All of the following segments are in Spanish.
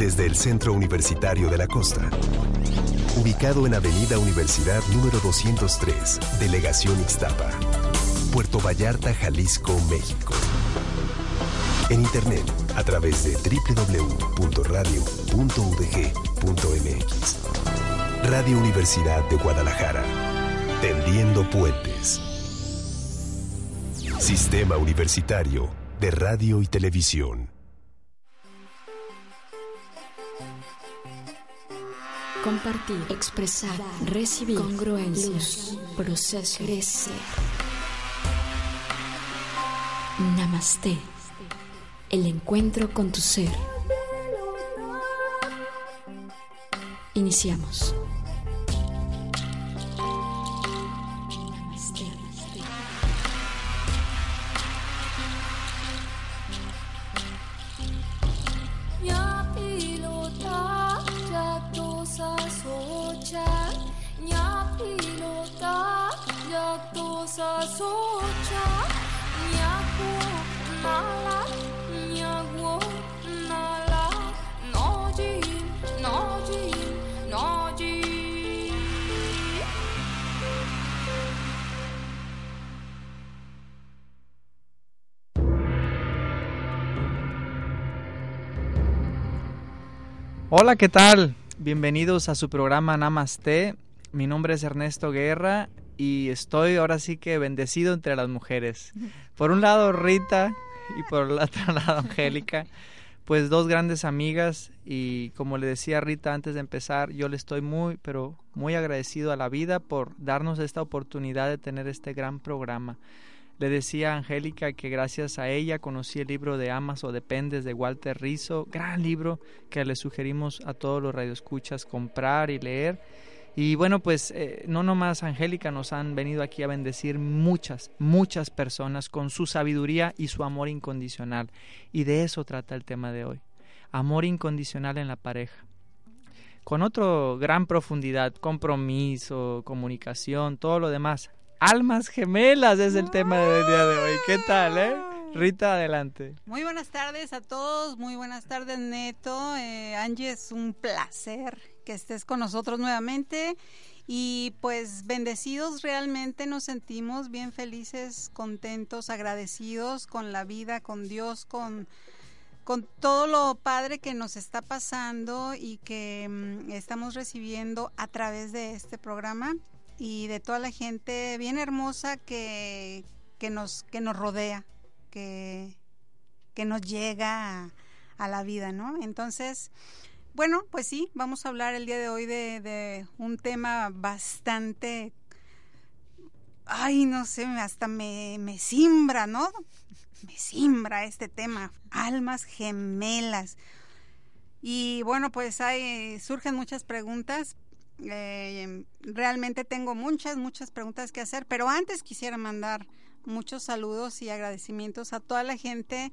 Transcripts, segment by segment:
desde el Centro Universitario de la Costa. Ubicado en Avenida Universidad número 203, Delegación Ixtapa, Puerto Vallarta, Jalisco, México. En internet a través de www.radio.udg.mx. Radio Universidad de Guadalajara. Tendiendo puentes. Sistema Universitario de Radio y Televisión. Compartir, expresar, recibir, congruencia, luz, proceso, crecer. Namaste. El encuentro con tu ser. Iniciamos. Hola, ¿qué tal? Bienvenidos a su programa Namaste. Mi nombre es Ernesto Guerra y estoy ahora sí que bendecido entre las mujeres. Por un lado Rita y por el otro lado Angélica, pues dos grandes amigas y como le decía Rita antes de empezar, yo le estoy muy, pero muy agradecido a la vida por darnos esta oportunidad de tener este gran programa. Le decía a Angélica que gracias a ella conocí el libro de Amas o Dependes de Walter Rizzo, gran libro que le sugerimos a todos los radioescuchas comprar y leer. Y bueno, pues eh, no nomás Angélica nos han venido aquí a bendecir muchas, muchas personas con su sabiduría y su amor incondicional. Y de eso trata el tema de hoy. Amor incondicional en la pareja. Con otro gran profundidad, compromiso, comunicación, todo lo demás. Almas gemelas es el tema del día de hoy. ¿Qué tal, eh? Rita, adelante. Muy buenas tardes a todos, muy buenas tardes Neto. Eh, Angie, es un placer que estés con nosotros nuevamente y pues bendecidos realmente nos sentimos bien felices, contentos, agradecidos con la vida, con Dios, con, con todo lo padre que nos está pasando y que mm, estamos recibiendo a través de este programa y de toda la gente bien hermosa que, que, nos, que nos rodea, que, que nos llega a, la vida, ¿no? Entonces, bueno, pues sí, vamos a hablar el día de hoy de, de un tema bastante, ay, no sé, hasta me, me simbra, ¿no? Me simbra este tema, almas gemelas. Y bueno, pues hay, surgen muchas preguntas, eh, realmente tengo muchas, muchas preguntas que hacer, pero antes quisiera mandar muchos saludos y agradecimientos a toda la gente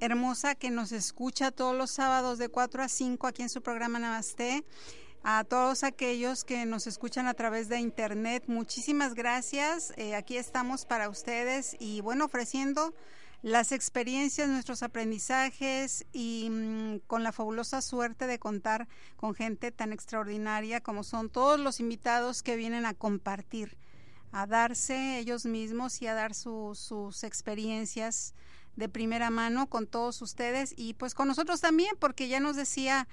hermosa que nos escucha todos los sábados de 4 a 5 aquí en su programa Namaste. A todos aquellos que nos escuchan a través de internet, muchísimas gracias. Eh, aquí estamos para ustedes y bueno, ofreciendo las experiencias, nuestros aprendizajes y mm, con la fabulosa suerte de contar con gente tan extraordinaria como son todos los invitados que vienen a compartir, a darse ellos mismos y a dar sus experiencias de primera mano con todos ustedes y pues con nosotros también, porque ya nos decía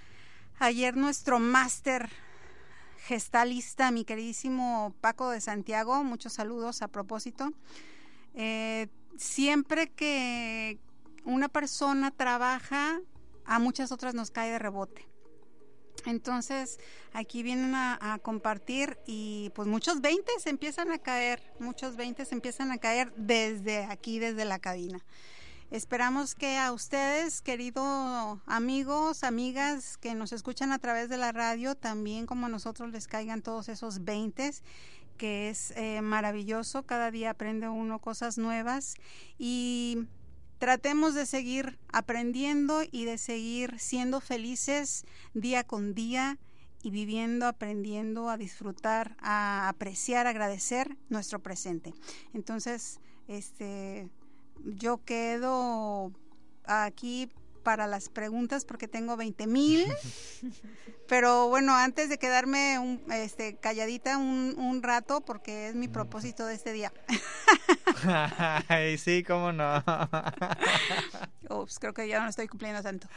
ayer nuestro máster gestalista, mi queridísimo Paco de Santiago, muchos saludos a propósito. Eh, siempre que una persona trabaja, a muchas otras nos cae de rebote. Entonces, aquí vienen a, compartir y pues muchos 20 se empiezan a caer, muchos 20 se empiezan a caer desde aquí, desde la cabina. Esperamos que a ustedes, queridos amigos, amigas que nos escuchan a través de la radio, también como a nosotros les caigan todos esos 20 que es eh, maravilloso. Cada día aprende uno cosas nuevas y tratemos de seguir aprendiendo y de seguir siendo felices día con día y viviendo, aprendiendo a disfrutar, a apreciar, agradecer nuestro presente. Entonces, este, yo quedo aquí para las preguntas porque tengo 20 mil. Pero bueno, antes de quedarme un, este, calladita un, un, rato, porque es mi propósito de este día. Ay, sí, cómo no. Ups, creo que ya no estoy cumpliendo tanto.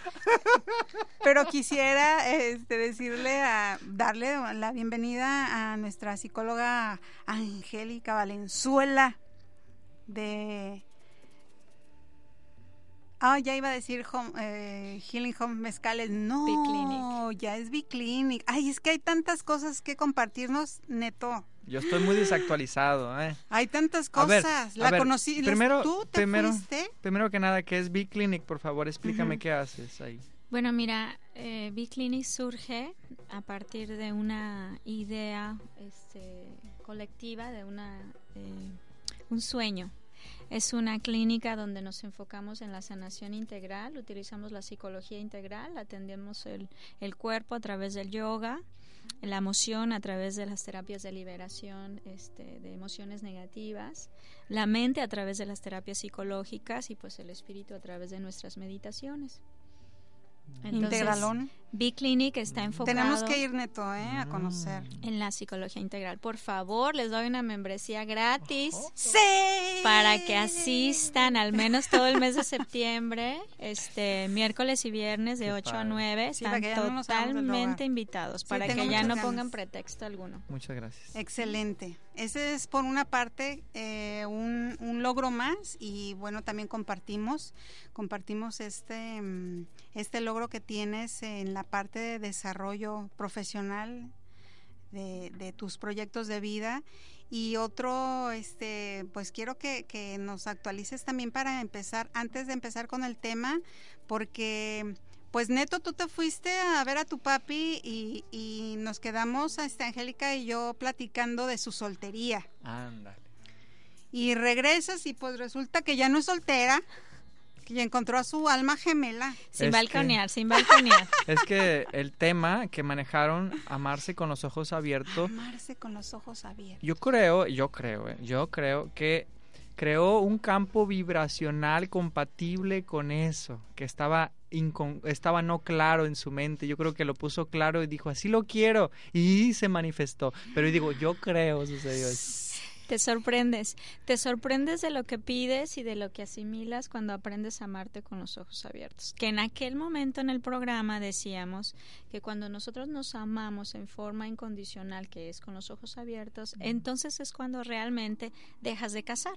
Pero quisiera este, decirle, a, darle la bienvenida a nuestra psicóloga Angélica Valenzuela de Ah, ya iba a decir eh, Healing Home Mezcales. No, ya es B-Clinic. Ay, es que hay tantas cosas que compartirnos, neto. Yo estoy muy desactualizado, ¿eh? Hay tantas cosas. la conocí. Primero, ¿Tú te primero, fuiste? primero que nada, ¿qué es B-Clinic? Por favor, explícame qué haces ahí. Bueno, mira, eh, B-Clinic surge a partir de una idea este, colectiva, de una, eh, un sueño es una clínica donde nos enfocamos en la sanación integral, utilizamos la psicología integral, atendemos el, el cuerpo a través del yoga, la emoción a través de las terapias de liberación este, de emociones negativas, la mente a través de las terapias psicológicas y pues el espíritu a través de nuestras meditaciones. Integralón. B-Clinic está enfocado. Tenemos que ir, Neto, ¿eh? a conocer. En la psicología integral. Por favor, les doy una membresía gratis. ¡Sí! Para que asistan al menos todo el mes de septiembre, este miércoles y viernes de 8 a 9. Están totalmente invitados para que ya no pongan pretexto alguno. Muchas gracias. Excelente. Ese es por una parte eh, un, un, logro más y bueno, también compartimos, compartimos este, mm, este logro que tienes en la parte de desarrollo profesional de, de tus proyectos de vida y otro, este, pues quiero que, que, nos actualices también para empezar, antes de empezar con el tema, porque pues neto, tú te fuiste a ver a tu papi y, y nos quedamos, este, Angélica y yo, platicando de su soltería. Ándale. Y regresas y pues resulta que ya no es soltera, que ya encontró a su alma gemela. Sin balconear, sin balconear. Es que el tema que manejaron, amarse con los ojos abiertos. Amarse con los ojos abiertos. Yo creo, yo creo, eh, yo creo que creó un campo vibracional compatible con eso, que estaba, estaba no claro en su mente. Yo creo que lo puso claro y dijo, así lo quiero. Y se manifestó. Pero yo digo, yo creo, sucedió eso. Te sorprendes, te sorprendes de lo que pides y de lo que asimilas cuando aprendes a amarte con los ojos abiertos. Que en aquel momento en el programa decíamos que cuando nosotros nos amamos en forma incondicional, que es con los ojos abiertos, entonces es cuando realmente dejas de casar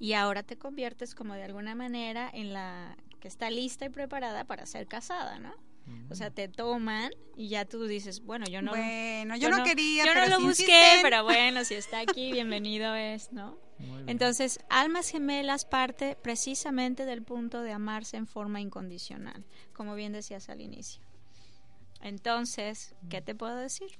y ahora te conviertes como de alguna manera en la que está lista y preparada para ser casada, ¿no? O sea, te toman y ya tú dices, bueno, yo no. Bueno, yo, no, quería. Yo no lo busqué, pero bueno, si está aquí, bienvenido es, ¿no? Entonces, Almas Gemelas parte precisamente del punto de amarse en forma incondicional, como bien decías al inicio. Entonces, ¿qué te puedo decir?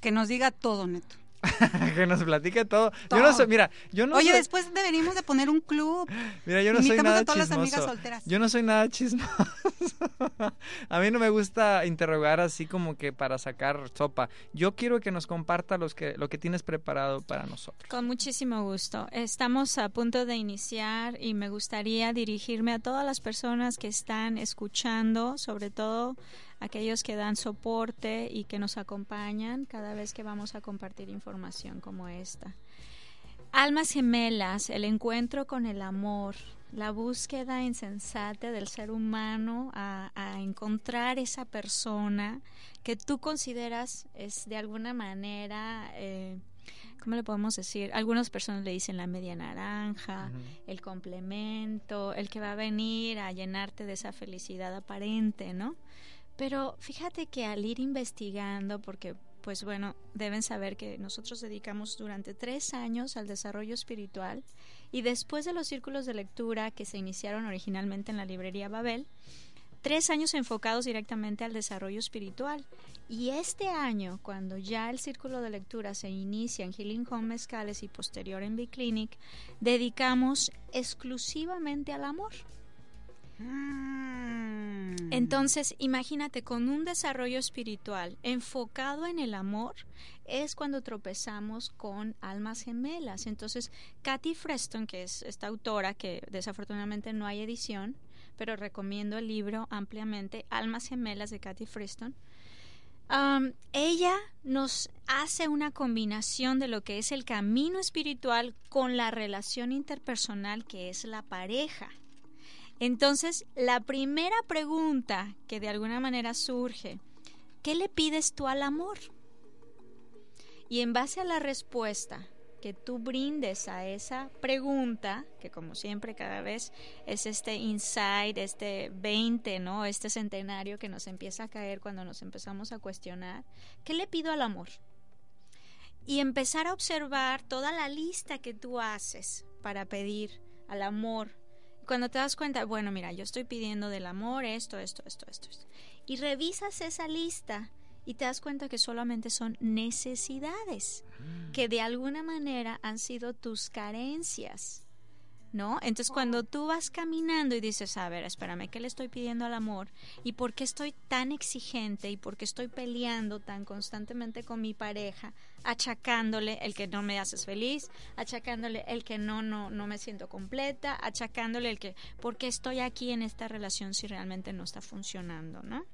Que nos diga todo, Neto. que nos platique todo. Yo no sé, mira, yo no Oye, después deberíamos de poner un club. Mira, yo no soy nada a todas Las amigas solteras. Yo no soy nada chismoso. a mí no me gusta interrogar así como que para sacar sopa. Yo quiero que nos comparta los que, lo que tienes preparado para nosotros. Con muchísimo gusto. Estamos a punto de iniciar y me gustaría dirigirme a todas las personas que están escuchando, sobre todo aquellos que dan soporte y que nos acompañan cada vez que vamos a compartir información como esta. Almas gemelas, el encuentro con el amor, la búsqueda insensata del ser humano a, encontrar esa persona que tú consideras es de alguna manera, eh, ¿cómo le podemos decir? Algunas personas le dicen la media naranja, el complemento, el que va a venir a llenarte de esa felicidad aparente, ¿no? Pero fíjate que al ir investigando, porque pues bueno, deben saber que nosotros dedicamos durante tres años al desarrollo espiritual y después de los círculos de lectura que se iniciaron originalmente en la librería Babel, tres años enfocados directamente al desarrollo espiritual. Y este año, cuando ya el círculo de lectura se inicia en Healing Home Mezcales y posterior en B-Clinic, dedicamos exclusivamente al amor. Mm. Entonces, imagínate, con un desarrollo espiritual enfocado en el amor, es cuando tropezamos con almas gemelas. Entonces, Katy Freston, que es esta autora que desafortunadamente no hay edición, pero recomiendo el libro ampliamente, Almas Gemelas de Kathy Friston. ella nos hace una combinación de lo que es el camino espiritual con la relación interpersonal que es la pareja. Entonces, la primera pregunta que de alguna manera surge, ¿qué le pides tú al amor? Y en base a la respuesta que tú brindes a esa pregunta, que como siempre cada vez es este insight, este 20, ¿no? Este centenario que nos empieza a caer cuando nos empezamos a cuestionar, ¿qué le pido al amor? Y empezar a observar toda la lista que tú haces para pedir al amor. Cuando te das cuenta, bueno, mira, yo estoy pidiendo del amor esto, esto, esto, esto, esto. Y revisas esa lista y te das cuenta que solamente son necesidades, mm. que de alguna manera han sido tus carencias. ¿No? Entonces cuando tú vas caminando y dices, a ver, espérame, ¿qué le estoy pidiendo al amor? ¿Y por qué estoy tan exigente? ¿Y por qué estoy peleando tan constantemente con mi pareja? Achacándole el que no me haces feliz, achacándole el que no, no, no me siento completa, achacándole el que, ¿por qué estoy aquí en esta relación si realmente no está funcionando? ¿No?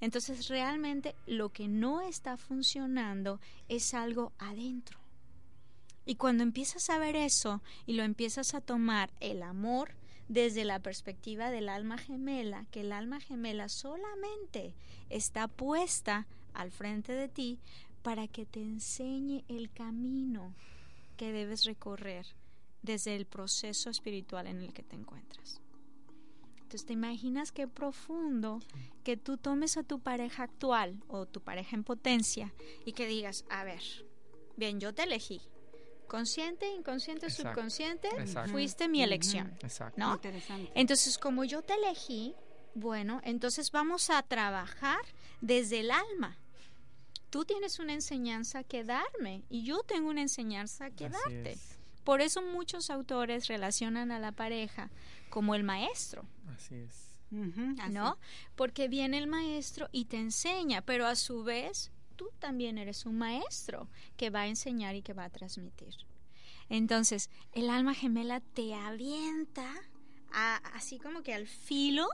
Entonces realmente lo que no está funcionando es algo adentro. Y cuando empiezas a ver eso y lo empiezas a tomar el amor desde la perspectiva del alma gemela, que el alma gemela solamente está puesta al frente de ti para que te enseñe el camino que debes recorrer desde el proceso espiritual en el que te encuentras. Entonces, ¿te imaginas qué profundo que tú tomes a tu pareja actual o tu pareja en potencia y que digas, a ver, bien, yo te elegí. Consciente, inconsciente, subconsciente, fuiste mi elección. ¿No? Entonces, como yo te elegí, bueno, entonces vamos a trabajar desde el alma. Tú tienes una enseñanza que darme y yo tengo una enseñanza que darte. Por eso muchos autores relacionan a la pareja como el maestro. Así es. ¿No? Porque viene el maestro y te enseña, pero a su vez tú también eres un maestro que va a enseñar y que va a transmitir. Entonces, el alma gemela te avienta así como que al filo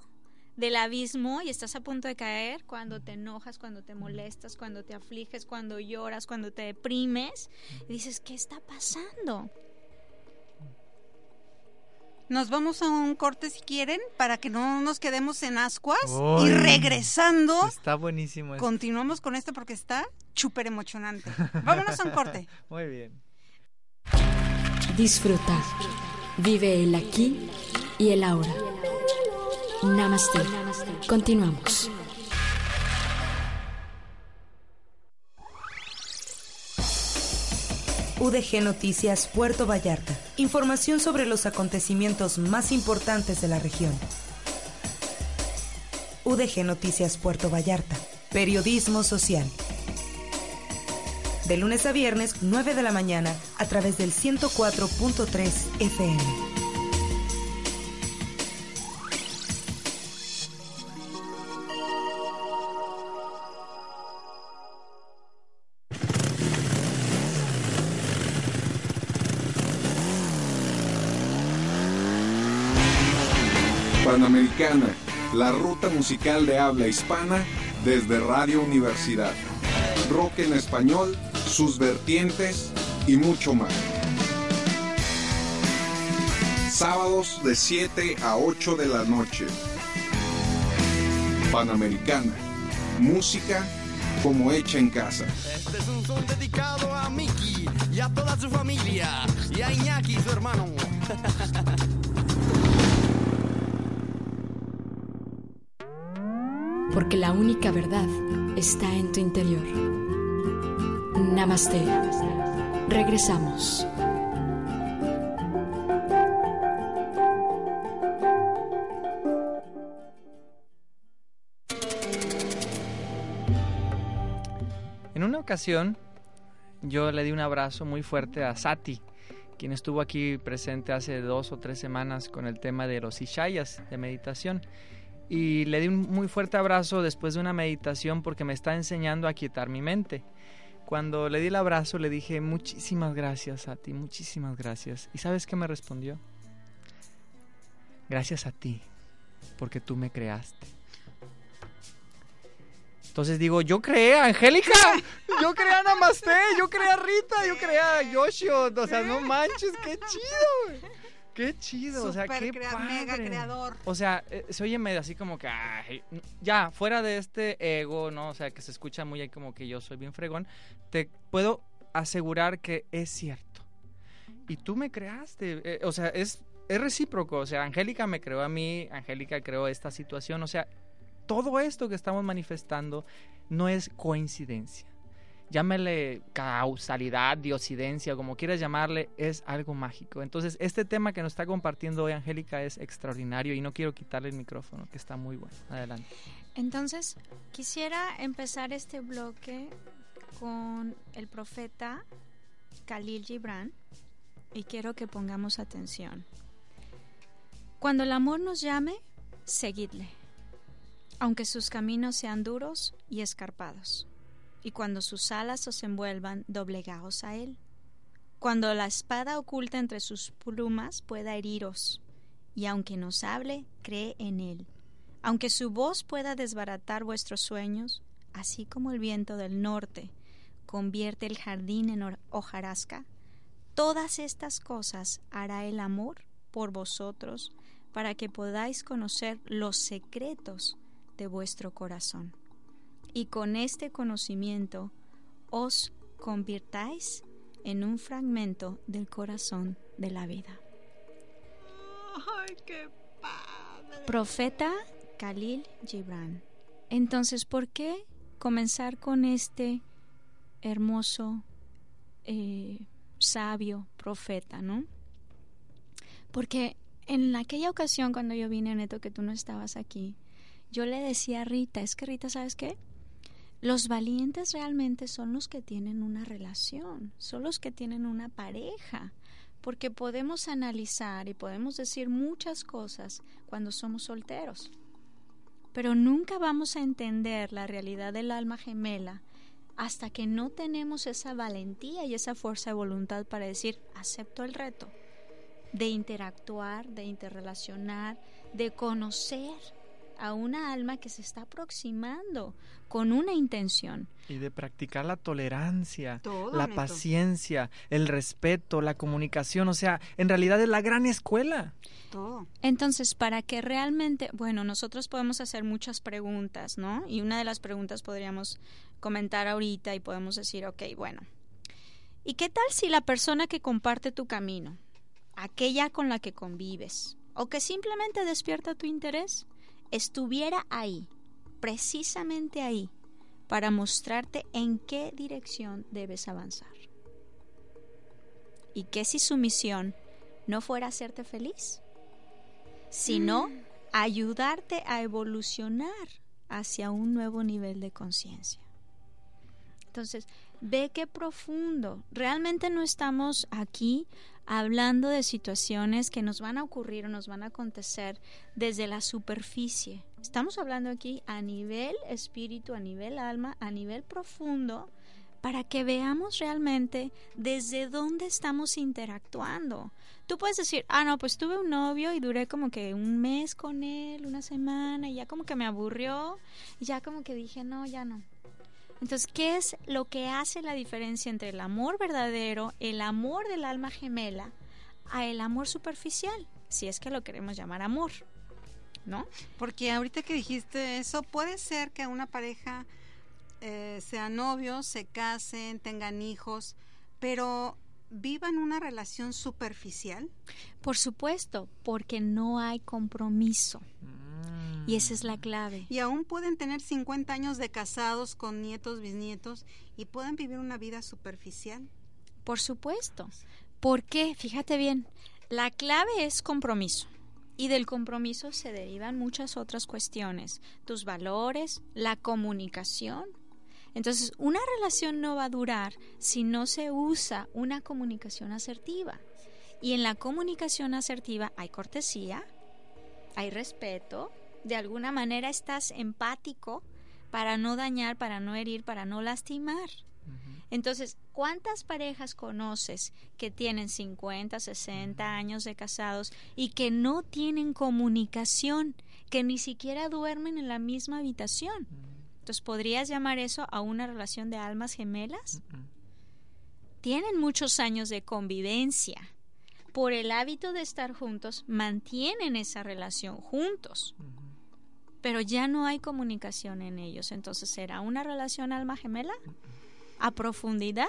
del abismo y estás a punto de caer cuando te enojas, cuando te molestas, cuando te afliges, cuando lloras, cuando te deprimes. Dices, ¿qué está pasando? Nos vamos a un corte si quieren para que no nos quedemos en ascuas y regresando. Está buenísimo. Continuamos con esto porque está súper emocionante. Vámonos a un corte. Muy bien. Disfruta. Vive el aquí y el ahora. Namaste. Continuamos. UDG Noticias Puerto Vallarta. Información sobre los acontecimientos más importantes de la región. UDG Noticias Puerto Vallarta. Periodismo social. De lunes a viernes, 9 de la mañana, a través del 104.3 FM. La ruta musical de habla hispana desde Radio Universidad. Rock en español, sus vertientes y mucho más. Sábados de 7 a 8 de la noche. Panamericana, música como hecha en casa. Este es un son dedicado a Miki y a toda su familia y a Iñaki, su hermano. porque la única verdad está en tu interior. Namaste. Regresamos. En una ocasión, yo le di un abrazo muy fuerte a Sati, quien estuvo aquí presente hace dos o tres semanas con el tema de los Ishayas de meditación y le di un muy fuerte abrazo después de una meditación porque me está enseñando a quietar mi mente. Cuando le di el abrazo le dije muchísimas gracias a ti, muchísimas gracias. ¿Y sabes qué me respondió? Gracias a ti. porque tú me creaste. Entonces digo, yo creé a Angélica, yo creé a Namaste, yo creé a Rita, yo creé a Yoshio. O sea, no manches, qué chido. Qué chido, o sea, Super qué crea- padre. mega creador. O sea, eh, se oye medio así como que, ay, ya, fuera de este ego, ¿no? O sea, que se escucha muy ahí como que yo soy bien fregón, te puedo asegurar que es cierto. Y tú me creaste, eh, o sea, es, es recíproco, o sea, Angélica me creó a mí, Angélica creó esta situación, o sea, todo esto que estamos manifestando no es coincidencia. Llámele causalidad, diosidencia, como quieras llamarle, es algo mágico. Entonces, este tema que nos está compartiendo hoy Angélica es extraordinario y no quiero quitarle el micrófono, que está muy bueno. Adelante. Entonces, quisiera empezar este bloque con el profeta Khalil Gibran y quiero que pongamos atención. Cuando el amor nos llame, seguidle, aunque sus caminos sean duros y escarpados, y cuando sus alas os envuelvan, doblegaos a él. Cuando la espada oculta entre sus plumas pueda heriros, y aunque nos hable, cree en él. Aunque su voz pueda desbaratar vuestros sueños, así como el viento del norte convierte el jardín en hojarasca, todas estas cosas hará el amor por vosotros para que podáis conocer los secretos de vuestro corazón. Y con este conocimiento os convirtáis en un fragmento del corazón de la vida. Ay, qué padre. Profeta Khalil Gibran. Entonces, ¿por qué comenzar con este hermoso, eh, sabio profeta, no? Porque en aquella ocasión cuando yo vine, Neto, que tú no estabas aquí, yo le decía a Rita, es que Rita, ¿sabes qué? Los valientes realmente son los que tienen una relación, son los que tienen una pareja, porque podemos analizar y podemos decir muchas cosas cuando somos solteros, pero nunca vamos a entender la realidad del alma gemela hasta que no tenemos esa valentía y esa fuerza de voluntad para decir, acepto el reto de interactuar, de interrelacionar, de conocer a una alma que se está aproximando con una intención. Y de practicar la tolerancia, Todo, la Neto. paciencia, el respeto, la comunicación. O sea, en realidad es la gran escuela. Todo. Entonces, para que realmente, bueno, nosotros podemos hacer muchas preguntas, ¿no? Y una de las preguntas podríamos comentar ahorita y podemos decir, ok, bueno, ¿y qué tal si la persona que comparte tu camino, aquella con la que convives, o que simplemente despierta tu interés, estuviera ahí, precisamente ahí, para mostrarte en qué dirección debes avanzar? ¿Y qué si su misión no fuera hacerte feliz? sino ayudarte a evolucionar hacia un nuevo nivel de conciencia. Entonces, ve qué profundo. Realmente no estamos aquí hablando de situaciones que nos van a ocurrir o nos van a acontecer desde la superficie. Estamos hablando aquí a nivel espíritu, a nivel alma, a nivel profundo, para que veamos realmente desde dónde estamos interactuando. Tú puedes decir, ah, no, pues tuve un novio y duré como que un mes con él, una semana, y ya como que me aburrió, y ya como que dije, no, ya no. Entonces, ¿qué es lo que hace la diferencia entre el amor verdadero, el amor del alma gemela, a el amor superficial? Si es que lo queremos llamar amor, ¿no? Porque ahorita que dijiste eso, puede ser que una pareja eh, sean novios, se casen, tengan hijos, pero vivan una relación superficial. Por supuesto, porque no hay compromiso. Y esa es la clave. Y aún pueden tener 50 años de casados con nietos, bisnietos y pueden vivir una vida superficial. Por supuesto. ¿Por qué? Fíjate bien, la clave es compromiso. Y del compromiso se derivan muchas otras cuestiones. Tus valores, la comunicación. Entonces, una relación no va a durar si no se usa una comunicación asertiva. Y en la comunicación asertiva hay cortesía, hay respeto, de alguna manera estás empático para no dañar, para no herir, para no lastimar. Entonces, ¿cuántas parejas conoces que tienen 50, 60 años de casados y que no tienen comunicación, que ni siquiera duermen en la misma habitación. Entonces, ¿podrías llamar eso a una relación de almas gemelas? Tienen muchos años de convivencia. Por el hábito de estar juntos, mantienen esa relación juntos. Pero ya no hay comunicación en ellos. Entonces, ¿será una relación alma gemela? ¿A profundidad?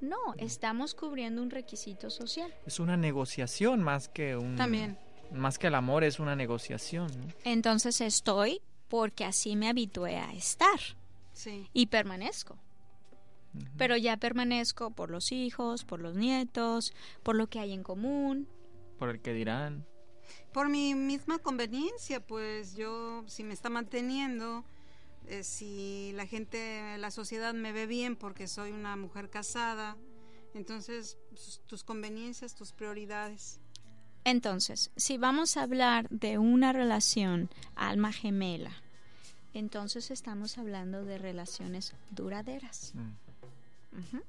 No, estamos cubriendo un requisito social. Es una negociación más que un... También. Más que el amor, es una negociación. ¿no? Entonces estoy porque así me habitué a estar Sí. y permanezco. Pero ya permanezco por los hijos, por los nietos, por lo que hay en común. Por el que dirán. Por mi misma conveniencia, pues yo, si me está manteniendo, eh, si la gente, la sociedad me ve bien porque soy una mujer casada, entonces pues, tus conveniencias, tus prioridades. Entonces, si vamos a hablar de una relación alma gemela, entonces estamos hablando de relaciones duraderas. Ujú.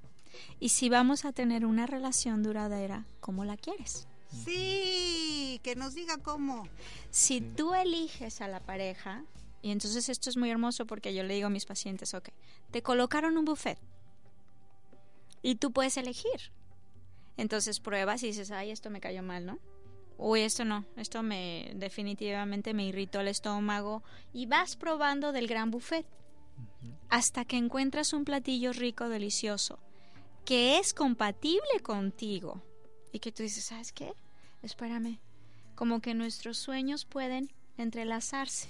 Y si vamos a tener una relación duradera, ¿cómo la quieres? Sí, que nos diga cómo. Si tú eliges a la pareja, y entonces esto es muy hermoso porque yo le digo a mis pacientes, ok, te colocaron un buffet y tú puedes elegir. Entonces pruebas y dices, ay, esto me cayó mal, ¿no? Uy, esto no, esto me definitivamente me irritó el estómago y vas probando del gran buffet hasta que encuentras un platillo rico, delicioso, que es compatible contigo y que tú dices, ¿sabes qué? Espérame, como que nuestros sueños pueden entrelazarse.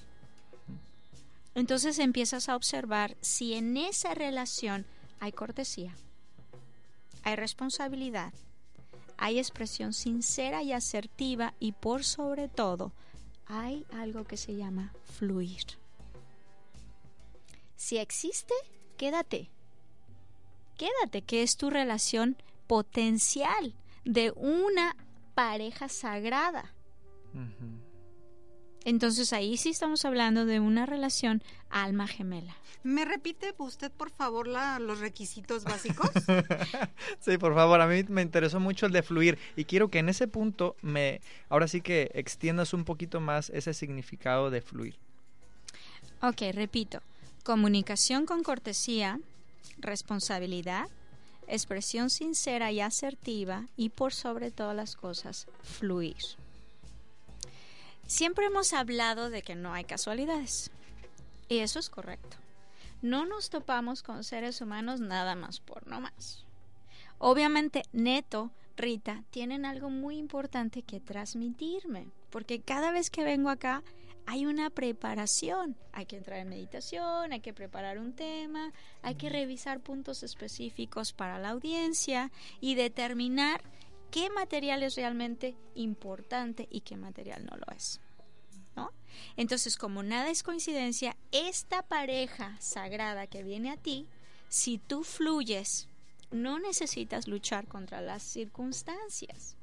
Entonces empiezas a observar si en esa relación hay cortesía, hay responsabilidad, hay expresión sincera y asertiva y por sobre todo hay algo que se llama fluir. Si existe, quédate. Quédate, que es tu relación potencial de una pareja sagrada. Entonces ahí sí estamos hablando de una relación alma gemela. ¿Me repite usted, por favor, la- los requisitos básicos? Sí, por favor, a mí me interesó mucho el de fluir y quiero que en ese punto me, ahora sí que extiendas un poquito más ese significado de fluir. Ok, repito. Comunicación con cortesía, responsabilidad, expresión sincera y asertiva y por sobre todas las cosas, fluir. Siempre hemos hablado de que no hay casualidades. Y eso es correcto. No nos topamos con seres humanos nada más por no más. Obviamente, Neto, Rita, tienen algo muy importante que transmitirme, porque cada vez que vengo acá hay una preparación. Hay que entrar en meditación, hay que preparar un tema, hay que revisar puntos específicos para la audiencia y determinar qué material es realmente importante y qué material no lo es. ¿no? Entonces, como nada es coincidencia, esta pareja sagrada que viene a ti, si tú fluyes, no necesitas luchar contra las circunstancias.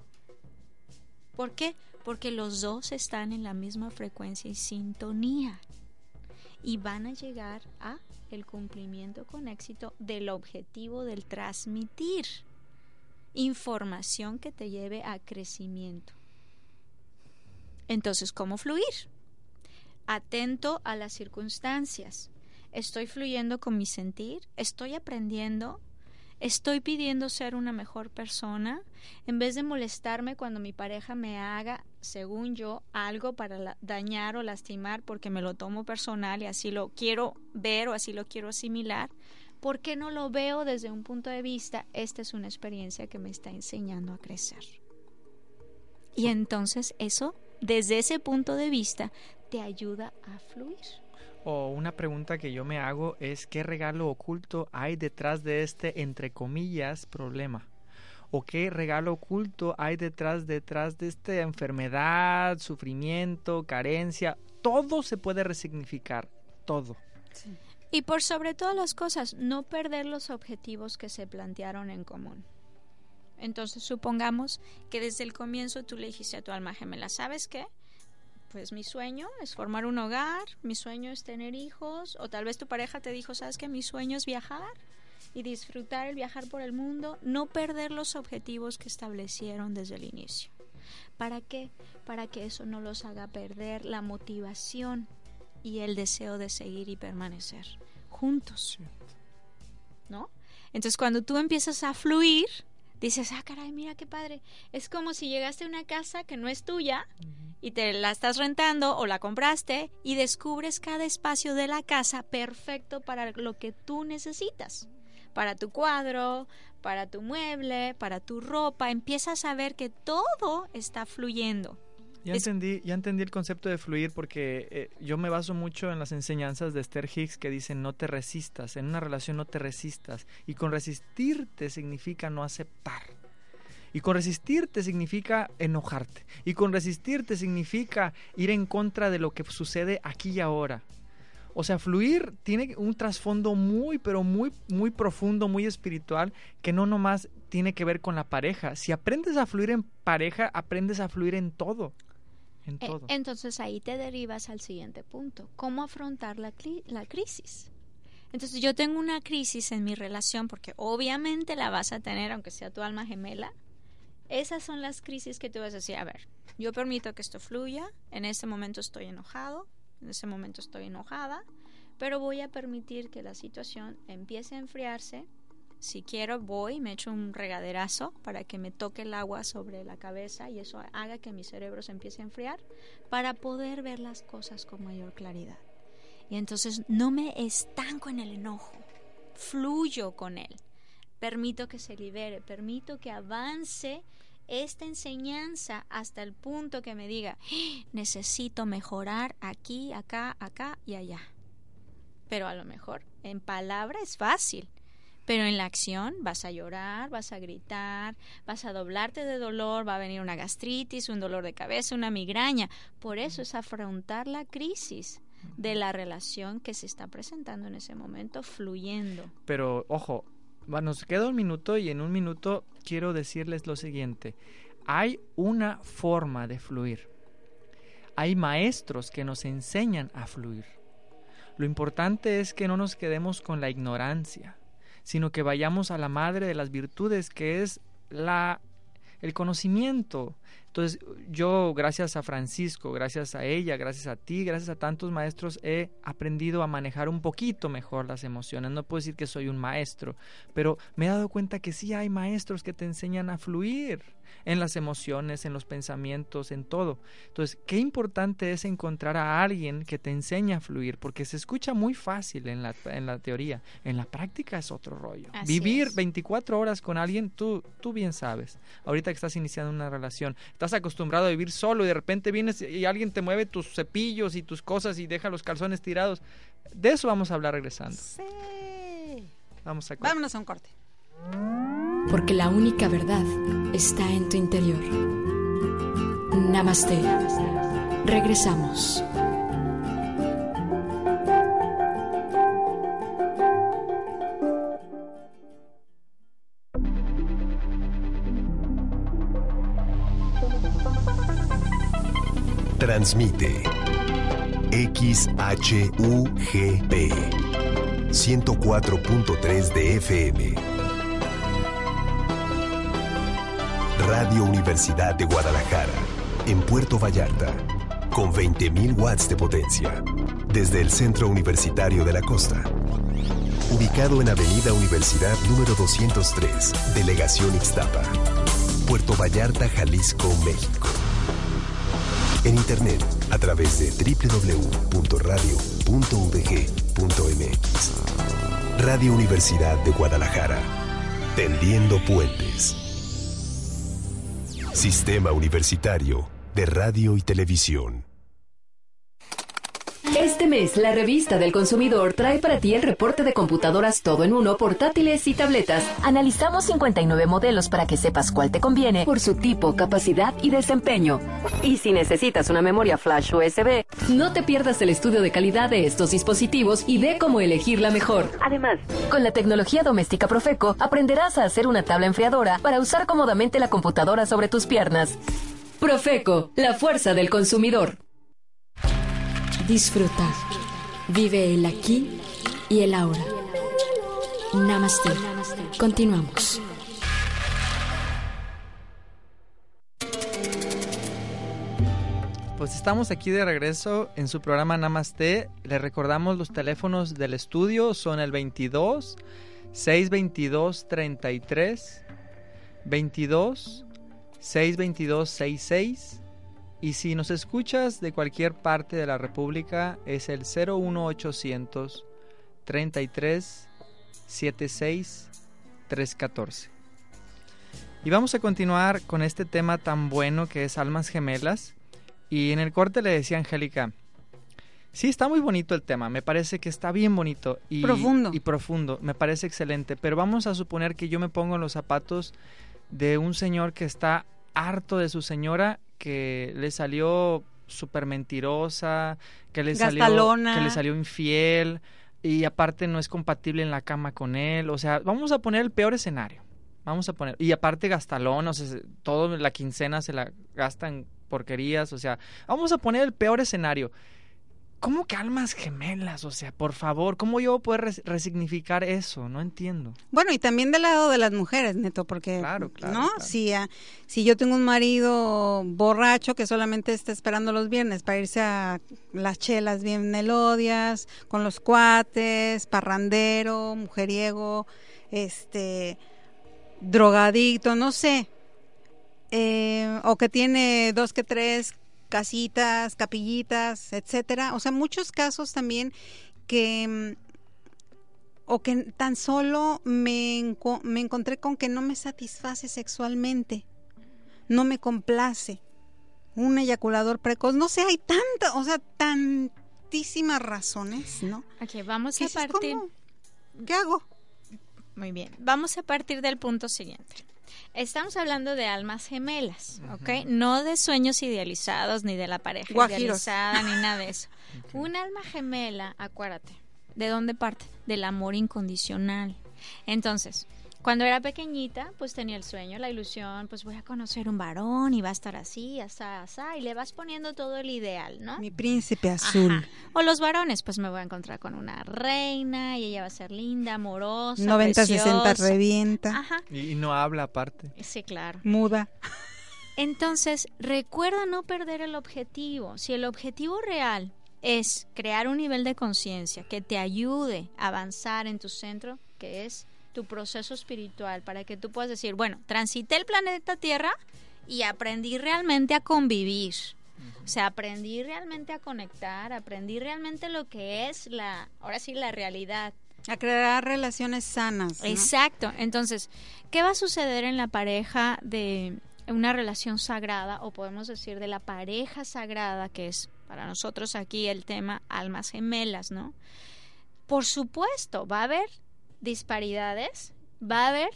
¿Por qué? Porque los dos están en la misma frecuencia y sintonía y van a llegar a el cumplimiento con éxito del objetivo del transmitir información que te lleve a crecimiento. Entonces, ¿cómo fluir? Atento a las circunstancias. Estoy fluyendo con mi sentir, estoy aprendiendo, estoy pidiendo ser una mejor persona, en vez de molestarme cuando mi pareja me haga, según yo, algo para dañar o lastimar porque me lo tomo personal y así lo quiero ver o así lo quiero asimilar. ¿Por qué no lo veo desde un punto de vista? Esta es una experiencia que me está enseñando a crecer. Y entonces eso, desde ese punto de vista, te ayuda a fluir. O una pregunta que yo me hago es qué regalo oculto hay detrás de este, entre comillas, problema. O qué regalo oculto hay detrás, detrás de esta enfermedad, sufrimiento, carencia. Todo se puede resignificar, todo. Y por sobre todas las cosas, no perder los objetivos que se plantearon en común. Entonces, supongamos que desde el comienzo tú le dijiste a tu alma gemela, ¿sabes qué? Pues mi sueño es formar un hogar, mi sueño es tener hijos, o tal vez tu pareja te dijo, ¿sabes qué? Mi sueño es viajar y disfrutar el viajar por el mundo, no perder los objetivos que establecieron desde el inicio. ¿Para qué? Para que eso no los haga perder la motivación y el deseo de seguir y permanecer juntos. ¿No? Entonces cuando tú empiezas a fluir, dices, ah, caray, mira qué padre. Es como si llegaste a una casa que no es tuya y te la estás rentando o la compraste y descubres cada espacio de la casa perfecto para lo que tú necesitas. Para tu cuadro, para tu mueble, para tu ropa. Empiezas a ver que todo está fluyendo. Ya entendí, ya entendí el concepto de fluir porque eh, yo me baso mucho en las enseñanzas de Esther Hicks que dicen no te resistas, en una relación no te resistas y con resistirte significa no aceptar. Y con resistirte significa enojarte. Y con resistirte significa ir en contra de lo que sucede aquí y ahora. O sea, fluir tiene un trasfondo muy, pero muy, muy profundo, muy espiritual, que no nomás tiene que ver con la pareja. Si aprendes a fluir en pareja, aprendes a fluir en todo. En Eh, todo. Entonces ahí te derivas al siguiente punto, cómo afrontar la, la crisis. Entonces yo tengo una crisis en mi relación porque obviamente la vas a tener aunque sea tu alma gemela. Esas son las crisis que tú vas a decir, a ver, yo permito que esto fluya, en este momento estoy enojado, en ese momento estoy enojada, pero voy a permitir que la situación empiece a enfriarse. Si quiero, voy, me echo un regaderazo para que me toque el agua sobre la cabeza y eso haga que mi cerebro se empiece a enfriar para poder ver las cosas con mayor claridad. Y entonces no me estanco en el enojo, fluyo con él, permito que se libere, permito que avance esta enseñanza hasta el punto que me diga, "Ah, necesito mejorar aquí, acá, acá y allá. Pero a lo mejor en palabra es fácil, pero en la acción vas a llorar, vas a gritar, vas a doblarte de dolor, va a venir una gastritis, un dolor de cabeza, una migraña. Por eso es afrontar la crisis de la relación que se está presentando en ese momento, fluyendo. Pero ojo, nos queda un minuto y en un minuto quiero decirles lo siguiente. Hay una forma de fluir. Hay maestros que nos enseñan a fluir. Lo importante es que no nos quedemos con la ignorancia, sino que vayamos a la madre de las virtudes, que es la el conocimiento. Entonces, yo, gracias a Francisco, gracias a ella, gracias a ti, gracias a tantos maestros, he aprendido a manejar un poquito mejor las emociones. No puedo decir que soy un maestro, pero me he dado cuenta que sí hay maestros que te enseñan a fluir en las emociones, en los pensamientos, en todo. Entonces, qué importante es encontrar a alguien que te enseñe a fluir, porque se escucha muy fácil en la, en la teoría. En la práctica es otro rollo. Así Vivir es. 24 horas con alguien, tú, tú bien sabes. Ahorita que estás iniciando una relación, estás acostumbrado a vivir solo y de repente vienes y alguien te mueve tus cepillos y tus cosas y deja los calzones tirados. De eso vamos a hablar regresando. Vamos a Vámonos a un corte. Porque la única verdad está en tu interior. Namaste. Regresamos. Transmite XHUGP 104.3 de FM. Radio Universidad de Guadalajara, en Puerto Vallarta, con 20.000 watts de potencia, desde el Centro Universitario de la Costa. Ubicado en Avenida Universidad número 203, Delegación Ixtapa, Puerto Vallarta, Jalisco, México. En internet a través de www.radio.udg.mx. Radio Universidad de Guadalajara. Tendiendo puentes. Sistema Universitario de Radio y Televisión. Este mes, la revista del consumidor trae para ti el reporte de computadoras todo en uno, portátiles y tabletas. Analizamos 59 modelos para que sepas cuál te conviene por su tipo, capacidad y desempeño. Y si necesitas una memoria flash USB, no te pierdas el estudio de calidad de estos dispositivos y ve cómo elegir la mejor. Además, con la tecnología doméstica Profeco, aprenderás a hacer una tabla enfriadora para usar cómodamente la computadora sobre tus piernas. Profeco, la fuerza del consumidor. Disfruta. Vive el aquí y el ahora. Namaste. Continuamos. pues estamos aquí de regreso en su programa Namaste. Le recordamos los teléfonos del estudio son el 22 622 33 22 622 66 y si nos escuchas de cualquier parte de la República es el 01800 33 76 314. Y vamos a continuar con este tema tan bueno que es almas gemelas. Y en el corte le decía a Angélica, sí, está muy bonito el tema, me parece que está bien bonito y Profundo. y profundo, me parece excelente, pero vamos a suponer que yo me pongo en los zapatos de un señor que está harto de su señora, que le salió súper mentirosa, que le, salió, que le salió infiel y aparte no es compatible en la cama con él, o sea, vamos a poner el peor escenario. Vamos a poner. Y aparte gastalón, o sea, se- todo la quincena se la gasta en porquerías, o sea, vamos a poner el peor escenario. ¿Cómo que almas gemelas? O sea, por favor, ¿cómo yo puedo res- resignificar eso? No entiendo. Bueno, y también del lado de las mujeres, Neto, porque, Claro, claro, ¿no? claro. Si, ah, si yo tengo un marido borracho que solamente está esperando los viernes para irse a las chelas bien melodias, con los cuates, parrandero, mujeriego, este, drogadicto, no sé, eh, o que tiene dos que tres casitas, capillitas, etcétera. O sea, muchos casos también que mm, o que tan solo me, enco- me encontré con que no me satisface sexualmente, no me complace, un eyaculador precoz, no sé, hay tanta, o sea, tantísimas razones, ¿no? Ok, vamos ¿Qué a partir. ¿Qué hago? Muy bien, vamos a partir del punto siguiente. Estamos hablando de almas gemelas, ¿ok? No de sueños idealizados, ni de la pareja Guajiros. idealizada, ni nada de eso. Un alma gemela, acuérdate, ¿de dónde parte? Del amor incondicional. Entonces, cuando era pequeñita, pues tenía el sueño, la ilusión, pues voy a conocer un varón y va a estar así, así, así, y le vas poniendo todo el ideal, ¿no? Mi príncipe azul. Ajá. O los varones, pues me voy a encontrar con una reina y ella va a ser linda, amorosa, 90, 60 preciosa. revienta, Ajá, Y, y no habla aparte. sí, claro. muda. Entonces, recuerda no perder el objetivo. Si el objetivo real es crear un nivel de conciencia que te ayude a avanzar en tu centro, que es tu proceso espiritual, para que tú puedas decir, bueno, transité el planeta Tierra y aprendí realmente a convivir. O sea, aprendí realmente a conectar, aprendí realmente lo que es la, ahora sí, la realidad. A crear relaciones sanas. ¿no? Exacto. Entonces, ¿qué va a suceder en la pareja de una relación sagrada o podemos decir de la pareja sagrada que es para nosotros aquí el tema almas gemelas, ¿no? Por supuesto, va a haber disparidades, va a haber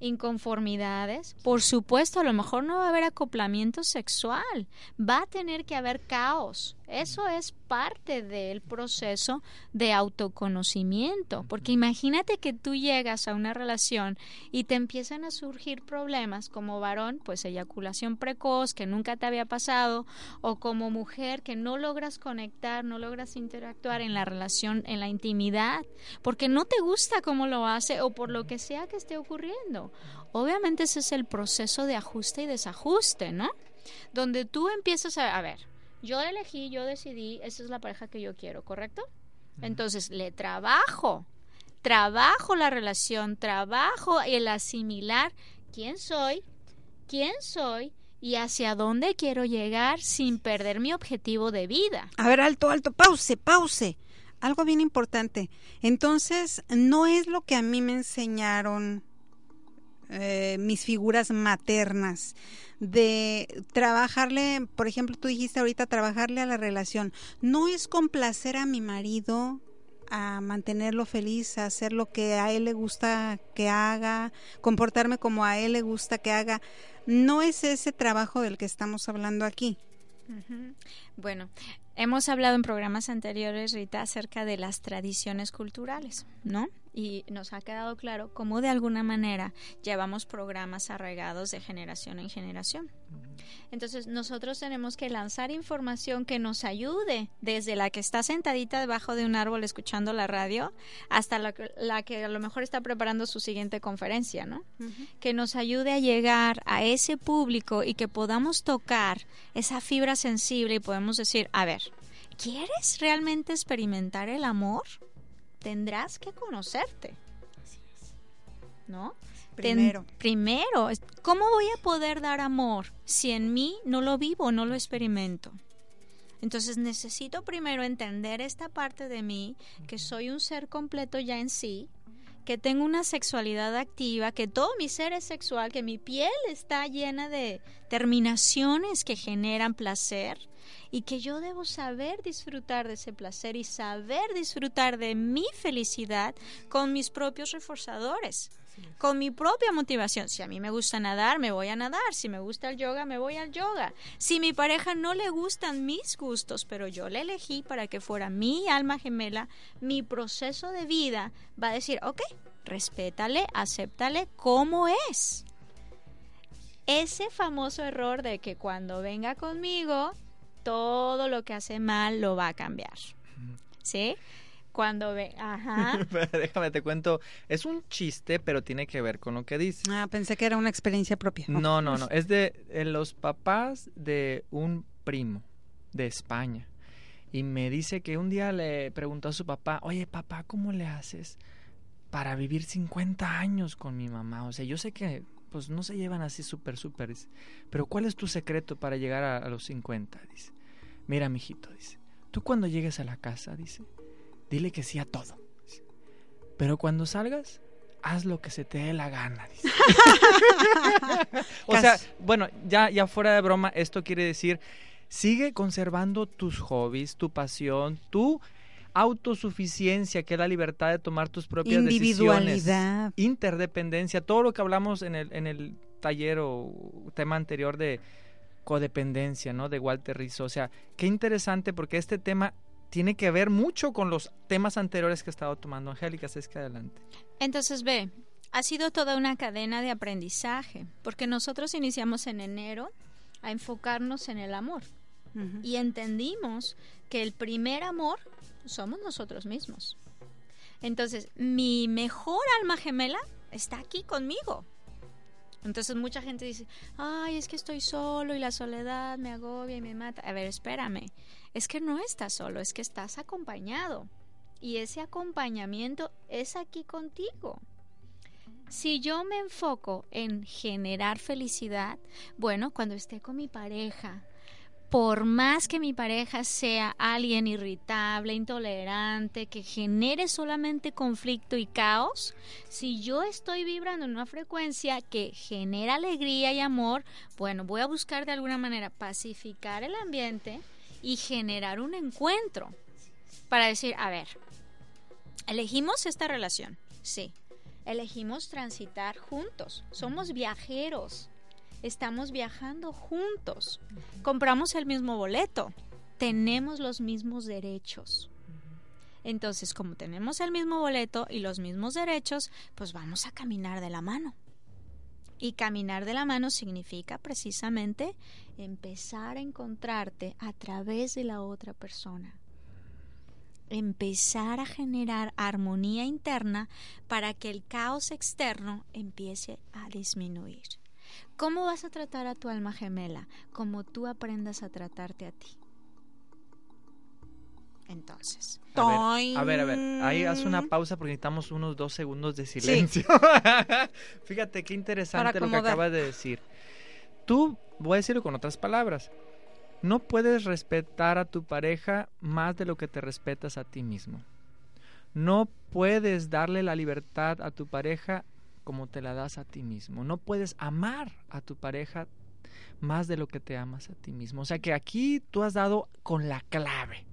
inconformidades, por supuesto, a lo mejor no va a haber acoplamiento sexual, va a tener que haber caos. Eso es parte del proceso de autoconocimiento, porque imagínate que tú llegas a una relación y te empiezan a surgir problemas como varón, pues eyaculación precoz que nunca te había pasado, o como mujer que no logras conectar, no logras interactuar en la relación, en la intimidad, porque no te gusta cómo lo hace o por lo que sea que esté ocurriendo. Obviamente ese es el proceso de ajuste y desajuste, ¿no? Donde tú empiezas a, a ver, yo elegí, yo decidí, esa es la pareja que yo quiero, ¿correcto? Entonces le trabajo, trabajo la relación, trabajo el asimilar quién soy, quién soy y hacia dónde quiero llegar sin perder mi objetivo de vida. A ver, alto, alto, pause, pause. Algo bien importante. Entonces, no es lo que a mí me enseñaron eh, mis figuras maternas de trabajarle, por ejemplo, tú dijiste ahorita trabajarle a la relación. No es complacer a mi marido, a mantenerlo feliz, a hacer lo que a él le gusta que haga, comportarme como a él le gusta que haga. No es ese trabajo del que estamos hablando aquí. Bueno, hemos hablado en programas anteriores, Rita, acerca de las tradiciones culturales, ¿no? Y nos ha quedado claro cómo de alguna manera llevamos programas arraigados de generación en generación. Entonces nosotros tenemos que lanzar información que nos ayude desde la que está sentadita debajo de un árbol escuchando la radio hasta la, la que a lo mejor está preparando su siguiente conferencia, ¿no? Que nos ayude a llegar a ese público y que podamos tocar esa fibra sensible y podemos decir, a ver, ¿quieres realmente experimentar el amor? Tendrás que conocerte. ¿No? Primero. primero, ¿cómo voy a poder dar amor si en mí no lo vivo, no lo experimento? Entonces necesito primero entender esta parte de mí, que soy un ser completo ya en sí, que tengo una sexualidad activa, que todo mi ser es sexual, que mi piel está llena de terminaciones que generan placer y que yo debo saber disfrutar de ese placer y saber disfrutar de mi felicidad con mis propios reforzadores con mi propia motivación. Si a mí me gusta nadar, me voy a nadar. Si me gusta el yoga, me voy al yoga. Si mi pareja no le gustan mis gustos, pero yo le elegí para que fuera mi alma gemela, mi proceso de vida va a decir, ok, respétale, acéptale como es. Ese famoso error de que cuando venga conmigo, todo lo que hace mal lo va a cambiar. ¿Sí? Cuando ve, ajá. Déjame te cuento, es un chiste, pero tiene que ver con lo que dices. Ah, pensé que era una experiencia propia. No, no, no, es de los papás de un primo de España. Y me dice que un día le preguntó a su papá, oye papá, ¿cómo le haces para vivir 50 años con mi mamá? O sea, yo sé que pues no se llevan así súper, súper, pero ¿cuál es tu secreto para llegar a, a los 50? Dice, mira, mijito, dice, tú cuando llegues a la casa, dice, dile que sí a todo. Pero cuando salgas, haz lo que se te dé la gana. o sea, bueno, ya, ya fuera de broma, esto quiere decir, sigue conservando tus hobbies, tu pasión, tu autosuficiencia, que es la libertad de tomar tus propias decisiones. Interdependencia, todo lo que hablamos en el, en el taller o tema anterior de codependencia, ¿no? De Walter Rizzo. O sea, qué interesante porque este tema tiene que ver mucho con los temas anteriores que ha estado tomando Angélica, es que adelante. Entonces ve, ha sido toda una cadena de aprendizaje, porque nosotros iniciamos en enero a enfocarnos en el amor y entendimos que el primer amor somos nosotros mismos. Entonces, mi mejor alma gemela está aquí conmigo. Entonces mucha gente dice, ay, es que estoy solo y la soledad me agobia y me mata. A ver, espérame, es que no estás solo, es que estás acompañado. Y ese acompañamiento es aquí contigo. Si yo me enfoco en generar felicidad, bueno, cuando esté con mi pareja, por más que mi pareja sea alguien irritable, intolerante, que genere solamente conflicto y caos, si yo estoy vibrando en una frecuencia que genera alegría y amor, bueno, voy a buscar de alguna manera pacificar el ambiente y generar un encuentro para decir, a ver, elegimos esta relación, sí, elegimos transitar juntos, somos viajeros estamos viajando juntos, compramos el mismo boleto, tenemos los mismos derechos. Entonces, como tenemos el mismo boleto y los mismos derechos, pues vamos a caminar de la mano. Y caminar de la mano significa precisamente empezar a encontrarte a través de la otra persona. Empezar a generar armonía interna para que el caos externo empiece a disminuir. ¿Cómo vas a tratar a tu alma gemela? Como tú aprendas a tratarte a ti. Entonces. A ver, a ver, Ahí haz una pausa porque necesitamos unos dos segundos de silencio. Fíjate qué interesante lo que acabas de decir. Tú, voy a decirlo con otras palabras, no puedes respetar a tu pareja más de lo que te respetas a ti mismo. No puedes darle la libertad a tu pareja como te la das a ti mismo. No puedes amar a tu pareja más de lo que te amas a ti mismo. O sea que aquí tú has dado con la clave.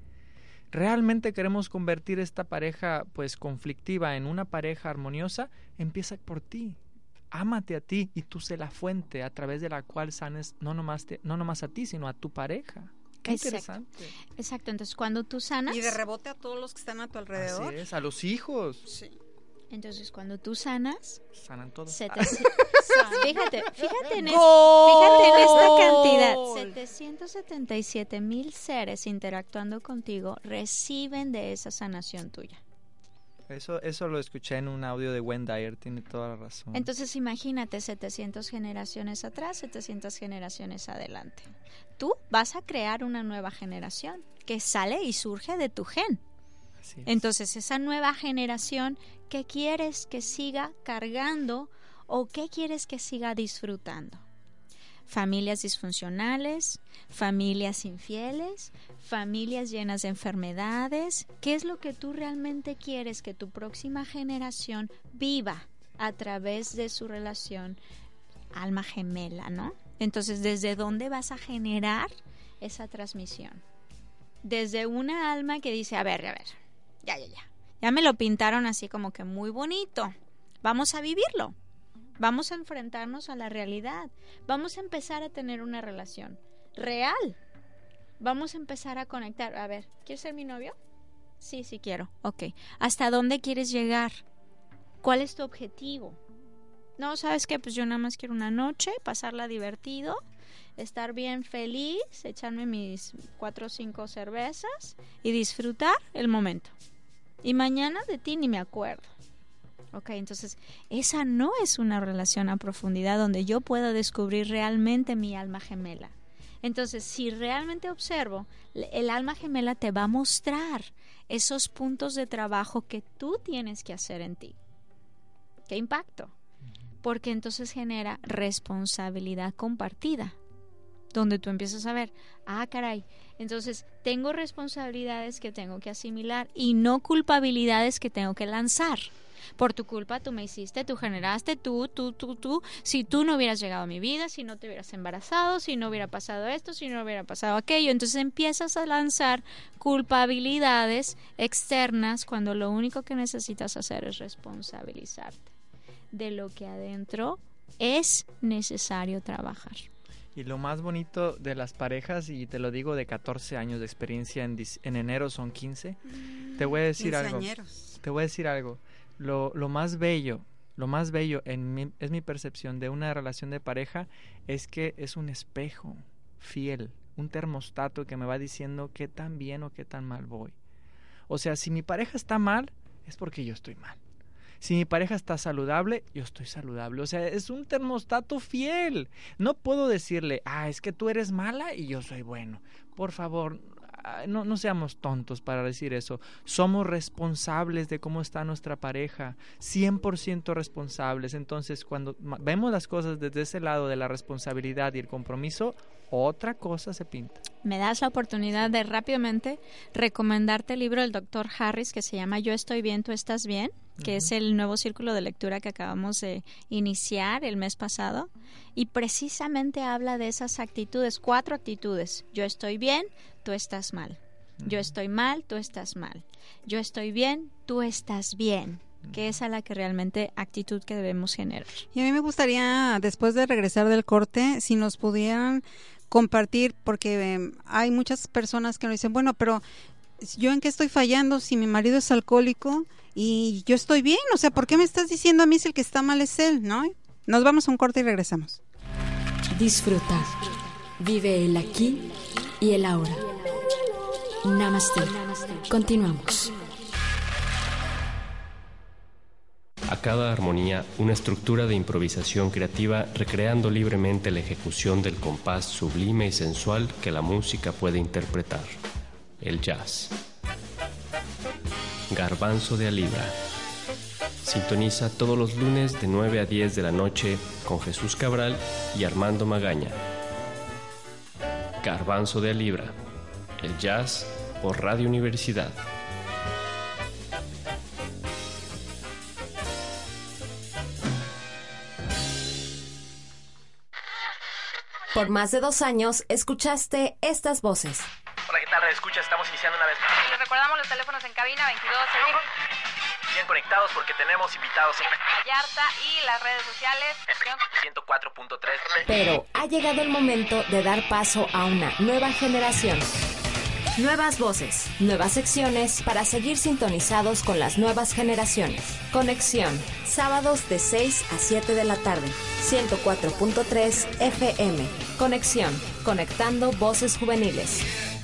Realmente queremos convertir esta pareja pues conflictiva en una pareja armoniosa, empieza por ti. Ámate a ti y tú sé la fuente a través de la cual sanes no nomás, no nomás a ti, sino a tu pareja. Qué interesante. Exacto, entonces cuando tú sanas... Y de rebote a todos los que están a tu alrededor. Así es, a los hijos. Sí. Entonces, cuando tú sanas, Sanan todos. sete- fíjate, fíjate en, es- fíjate en esta cantidad. 777 mil seres interactuando contigo reciben de esa sanación tuya. Eso, eso lo escuché en un audio de Wendy Dyer, tiene toda la razón. Entonces imagínate 700 generaciones atrás, 700 generaciones adelante. Tú vas a crear una nueva generación que sale y surge de tu gen. Entonces esa nueva generación, ¿qué quieres que siga cargando o qué quieres que siga disfrutando? Familias disfuncionales, familias infieles, familias llenas de enfermedades. ¿Qué es lo que tú realmente quieres que tu próxima generación viva a través de su relación alma gemela, ¿no? Entonces, ¿desde dónde vas a generar esa transmisión? Desde una alma que dice, a ver, a ver, ya, ya, ya. Ya me lo pintaron así como que muy bonito. Vamos a vivirlo. Vamos a enfrentarnos a la realidad. Vamos a empezar a tener una relación real. Vamos a empezar a conectar. A ver, ¿quieres ser mi novio? Sí, sí quiero. Ok. ¿Hasta dónde quieres llegar? ¿Cuál es tu objetivo? No, ¿sabes qué? Pues yo nada más quiero una noche, pasarla divertido, estar bien feliz, echarme mis cuatro o cinco cervezas y disfrutar el momento. Y mañana de ti ni me acuerdo. Ok, entonces esa no es una relación a profundidad donde yo pueda descubrir realmente mi alma gemela. Entonces, si realmente observo, el alma gemela te va a mostrar esos puntos de trabajo que tú tienes que hacer en ti. ¿Qué impacto? Porque entonces genera responsabilidad compartida, donde tú empiezas a ver, ah, caray, entonces tengo responsabilidades que tengo que asimilar y no culpabilidades que tengo que lanzar. Por tu culpa tú me hiciste, tú generaste, tú, tú, tú, tú. Si tú no hubieras llegado a mi vida, si no te hubieras embarazado, si no hubiera pasado esto, si no hubiera pasado aquello. Entonces empiezas a lanzar culpabilidades externas cuando lo único que necesitas hacer es responsabilizarte de lo que adentro es necesario trabajar. Y lo más bonito de las parejas, y te lo digo de 14 años de experiencia, en, enero son 15, te voy a decir algo. Te voy a decir algo. Lo, lo más bello, lo más bello en mi- es mi percepción de una relación de pareja es que es un espejo fiel, un termostato que me va diciendo qué tan bien o qué tan mal voy. O sea, si mi pareja está mal, es porque yo estoy mal. Si mi pareja está saludable, yo estoy saludable. O sea, es un termostato fiel. No puedo decirle, ah, es que tú eres mala y yo soy bueno. Por favor, ah, no, no seamos tontos para decir eso. Somos responsables de cómo está nuestra pareja. 100% responsables. Entonces, cuando vemos las cosas desde ese lado de la responsabilidad y el compromiso, otra cosa se pinta. me das la oportunidad de rápidamente recomendarte el libro del doctor Harris que se llama Yo estoy bien, tú estás bien, que es el nuevo círculo de lectura que acabamos de iniciar el mes pasado y precisamente habla de esas actitudes, cuatro actitudes. Yo estoy bien, tú estás mal. Yo estoy mal, tú estás mal. Yo estoy bien, tú estás bien. Que es a la que realmente actitud que debemos generar. Y a mí me gustaría, después de regresar del corte, si nos pudieran compartir, porque eh, hay muchas personas que nos dicen, bueno, pero yo en qué estoy fallando si mi marido es alcohólico y yo estoy bien, o sea, ¿por qué me estás diciendo a mí si el que está mal es él, no? Nos vamos a un corte y regresamos. Disfruta. Vive el aquí y el ahora. Namaste. Continuamos. A cada armonía, una estructura de improvisación creativa recreando libremente la ejecución del compás sublime y sensual que la música puede interpretar. El jazz. Garbanzo de a libra. Sintoniza todos los lunes de 9 a 10 de la noche con Jesús Cabral y Armando Magaña. Garbanzo de a libra. El jazz por Radio Universidad. Por más de dos años escuchaste estas voces. Escucha, estamos iniciando una vez más. Les recordamos los teléfonos en cabina 22 Bien conectados porque tenemos invitados en Vallarta y las redes sociales. 104.3. Pero ha llegado el momento de dar paso a una nueva generación. Nuevas voces, nuevas secciones para seguir sintonizados con las nuevas generaciones. Conexión, sábados de 6 a 7 de la tarde, 104.3 FM. Conexión, conectando voces juveniles.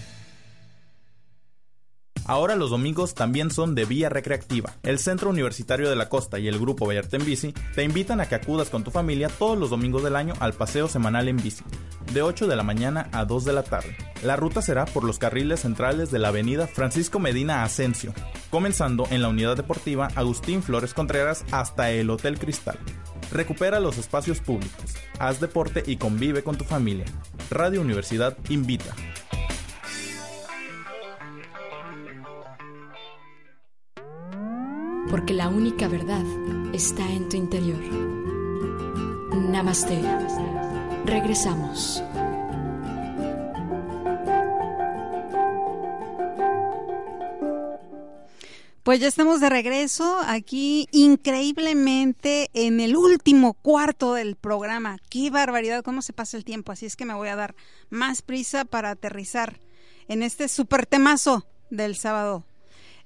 Ahora los domingos también son de vía recreativa. El Centro Universitario de la Costa y el Grupo Vallarta en Bici te invitan a que acudas con tu familia todos los domingos del año al paseo semanal en bici, de 8 de la mañana a 2 de la tarde. La ruta será por los carriles centrales de la avenida Francisco Medina Asensio, comenzando en la unidad deportiva Agustín Flores Contreras hasta el Hotel Cristal. Recupera los espacios públicos, haz deporte y convive con tu familia. Radio Universidad invita. Porque la única verdad está en tu interior. Namaste. Regresamos. Pues ya estamos de regreso aquí increíblemente en el último cuarto del programa. Qué barbaridad, cómo se pasa el tiempo. Así es que me voy a dar más prisa para aterrizar en este super temazo del sábado.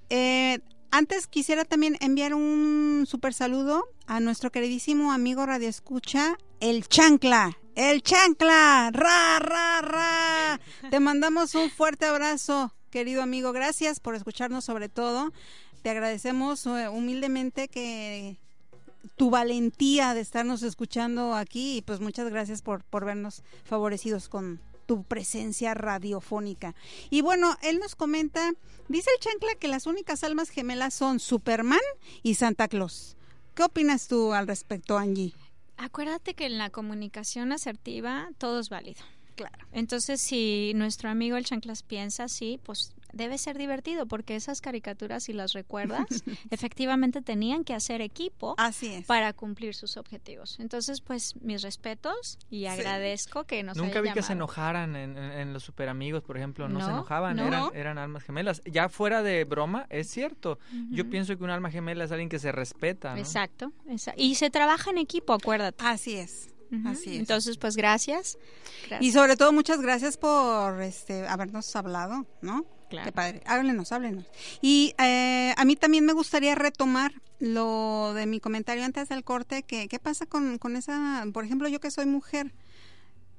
Eh, antes quisiera también enviar un super saludo a nuestro queridísimo amigo Radio Escucha, el Chancla. El Chancla, ra, ra, ra. Te mandamos un fuerte abrazo, querido amigo. Gracias por escucharnos sobre todo. Te agradecemos eh, humildemente que tu valentía de estarnos escuchando aquí y pues muchas gracias por, por vernos favorecidos con tu presencia radiofónica. Y bueno, él nos comenta, dice el chancla que las únicas almas gemelas son Superman y Santa Claus. ¿Qué opinas tú al respecto, Angie? Acuérdate que en la comunicación asertiva todo es válido. Claro. Entonces, si nuestro amigo el Chanclas piensa así, pues debe ser divertido porque esas caricaturas, si las recuerdas, efectivamente tenían que hacer equipo para cumplir sus objetivos. Entonces, pues mis respetos y agradezco que nos Nunca vi que se enojaran en, los super amigos, por ejemplo, no, se enojaban, eran, eran almas gemelas. Ya fuera de broma, es cierto. Yo pienso que un alma gemela es alguien que se respeta. Exacto, exacto. Y se trabaja en equipo, acuérdate. Así es. Así es. Entonces, pues gracias. Y sobre todo muchas gracias por este habernos hablado, ¿no? Qué padre. Háblenos, háblenos. Y eh, a mí también me gustaría retomar lo de mi comentario antes del corte, que qué pasa con, esa, por ejemplo, yo que soy mujer,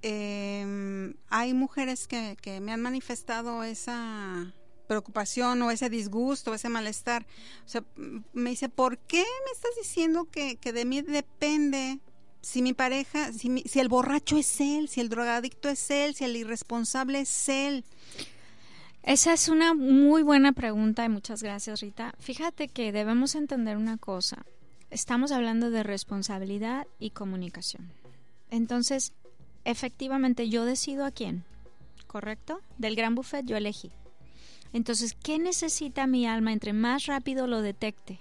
eh, hay mujeres que, que me han manifestado esa preocupación o ese disgusto ese malestar. O sea, me dice, ¿por qué me estás diciendo que, de mí depende si mi pareja, si, si el borracho es él, si el drogadicto es él, si el irresponsable es él? Esa es una muy buena pregunta y muchas gracias Rita. Fíjate que debemos entender una cosa. Estamos hablando de responsabilidad y comunicación. Entonces, efectivamente yo decido a quién, ¿correcto? Del gran buffet yo elegí. Entonces, ¿qué necesita mi alma entre más rápido lo detecte?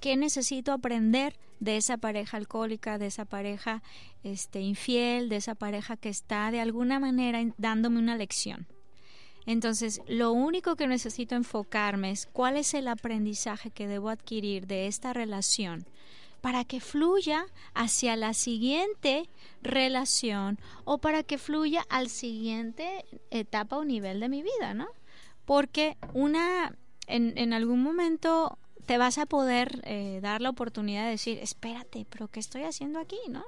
¿Qué necesito aprender de esa pareja alcohólica, de esa pareja este, infiel, de esa pareja que está de alguna manera dándome una lección? Entonces, lo único que necesito enfocarme es cuál es el aprendizaje que debo adquirir de esta relación para que fluya hacia la siguiente relación o para que fluya al siguiente etapa o nivel de mi vida, ¿no? Porque una, en, en algún momento te vas a poder eh, dar la oportunidad de decir, espérate, pero ¿qué estoy haciendo aquí, no?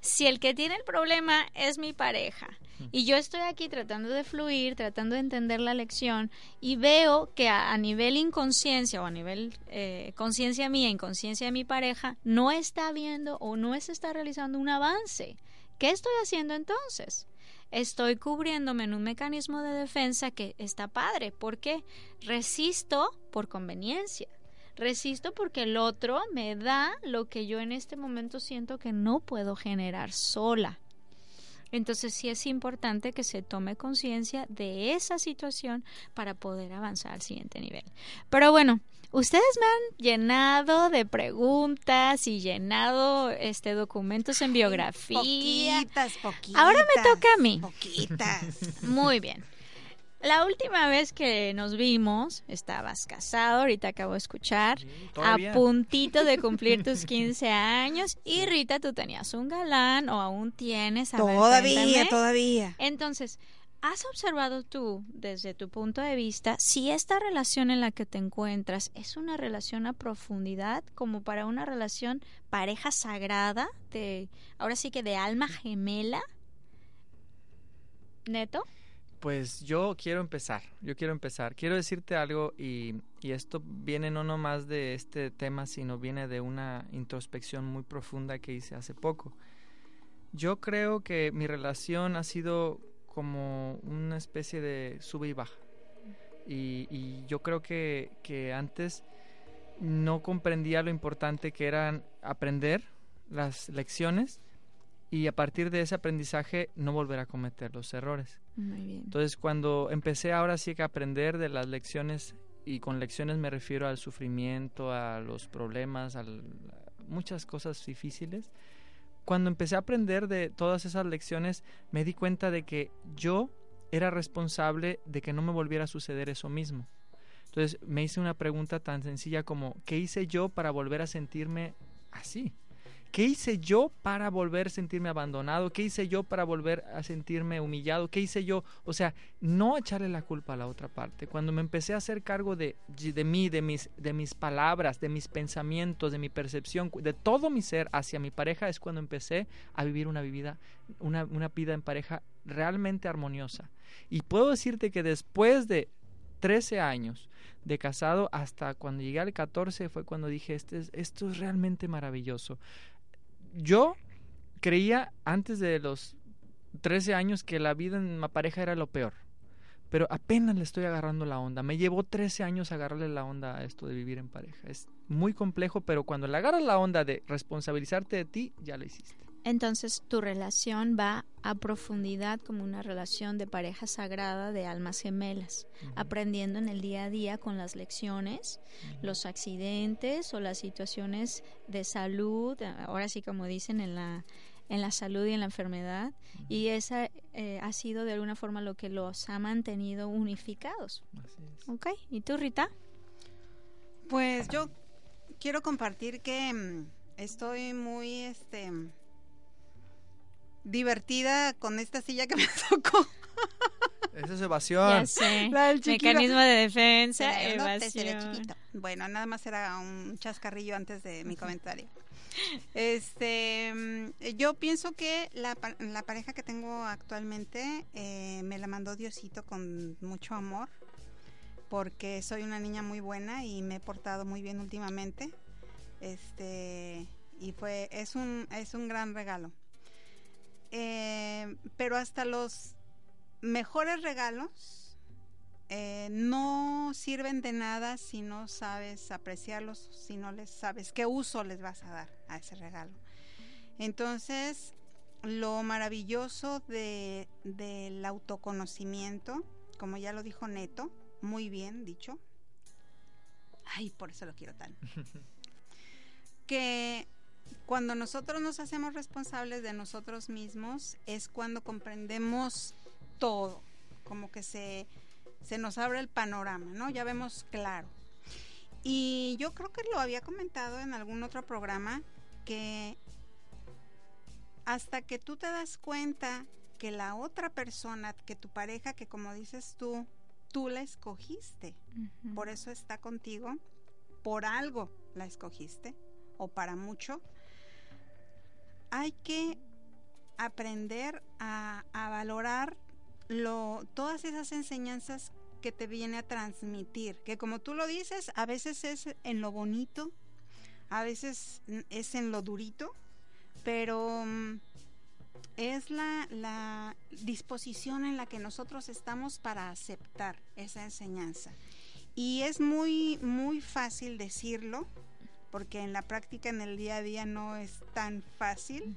Si el que tiene el problema es mi pareja y yo estoy aquí tratando de fluir, tratando de entender la lección y veo que a, nivel inconsciencia o a nivel eh, conciencia mía, inconsciencia de mi pareja, no está viendo o no se está realizando un avance. ¿Qué estoy haciendo entonces? Estoy cubriéndome en un mecanismo de defensa que está padre. porque Resisto por conveniencia. Resisto porque el otro me da lo que yo en este momento siento que no puedo generar sola. Entonces sí es importante que se tome conciencia de esa situación para poder avanzar al siguiente nivel. Pero bueno, ustedes me han llenado de preguntas y llenado este documentos en biografía. Poquitas, poquitas. Ahora me toca a mí. Poquitas. Muy bien. La última vez que nos vimos, estabas casado, ahorita acabo de escuchar, a puntito de cumplir tus 15 años y Rita, tú tenías un galán o aún tienes. todavía, todavía. Entonces, ¿Has observado tú, desde tu punto de vista, si esta relación en la que te encuentras es una relación a profundidad, como para una relación pareja sagrada, de, ahora sí que de alma gemela? ¿Neto? Pues yo quiero empezar, yo quiero empezar. Quiero decirte algo y, y esto viene no nomás de este tema, sino viene de una introspección muy profunda que hice hace poco. Yo creo que mi relación ha sido como una especie de sube y baja. Y, yo creo que, que, antes no comprendía lo importante que eran aprender las lecciones y a partir de ese aprendizaje no volver a cometer los errores. Entonces cuando empecé ahora sí que a aprender de las lecciones y con lecciones me refiero al sufrimiento, a los problemas, a muchas cosas difíciles, cuando empecé a aprender de todas esas lecciones, me di cuenta de que yo era responsable de que no me volviera a suceder eso mismo. Entonces me hice una pregunta tan sencilla como, ¿qué hice yo para volver a sentirme así? ¿Qué hice yo para volver a sentirme abandonado? ¿Qué hice yo para volver a sentirme humillado? ¿Qué hice yo? O sea, no echarle la culpa a la otra parte. Cuando me empecé a hacer cargo de, de mí, de mis, de mis palabras, de mis pensamientos, de mi percepción, de todo mi ser hacia mi pareja, es cuando empecé a vivir una vida, una, una vida en pareja realmente armoniosa. Y puedo decirte que después de 13 años de casado hasta cuando llegué al 14 fue cuando dije, este esto es realmente maravilloso yo creía antes de los 13 años que la vida en una pareja era lo peor. Pero apenas le estoy agarrando la onda. Me llevó 13 años agarrarle la onda a esto de vivir en pareja. Es muy complejo, pero cuando le agarras la onda de responsabilizarte de ti, ya lo hiciste. Entonces tu relación va a profundidad como una relación de pareja sagrada de almas gemelas, aprendiendo en el día a día con las lecciones, los accidentes o las situaciones de salud, ahora sí como dicen en la en la salud y en la enfermedad y esa eh, ha sido de alguna forma lo que los ha mantenido unificados. ¿Ok? ¿Y tú, Rita? Pues yo quiero compartir que mm, estoy muy este divertida con esta silla que me tocó. Esa es evasión. Mecanismo de defensa, evasión. bueno, nada más era un chascarrillo antes de mi comentario. Este, mm, yo pienso que la, la pareja que tengo actualmente eh, me la mandó Diosito con mucho amor, porque soy una niña muy buena y me he portado muy bien últimamente. Este, y fue, es un, es un gran regalo. Eh, pero hasta los mejores regalos eh, no sirven de nada si no sabes apreciarlos, si no les sabes qué uso les vas a dar a ese regalo. Entonces, lo maravilloso de, del autoconocimiento, como ya lo dijo Neto, muy bien dicho. Ay, por eso lo quiero tan. que cuando nosotros nos hacemos responsables de nosotros mismos es cuando comprendemos todo, como que se, se nos abre el panorama, ¿no? Ya vemos claro. Y yo creo que lo había comentado en algún otro programa que hasta que tú te das cuenta que la otra persona, que tu pareja, que como dices tú, tú la escogiste, por eso está contigo, por algo la escogiste, o para mucho, hay que aprender a, valorar lo, todas esas enseñanzas que te viene a transmitir, que como tú lo dices, a veces es en lo bonito, a veces es en lo durito, pero mm, es la, la disposición en la que nosotros estamos para aceptar esa enseñanza. Y es muy, muy fácil decirlo, porque en la práctica, en el día a día, no es tan fácil.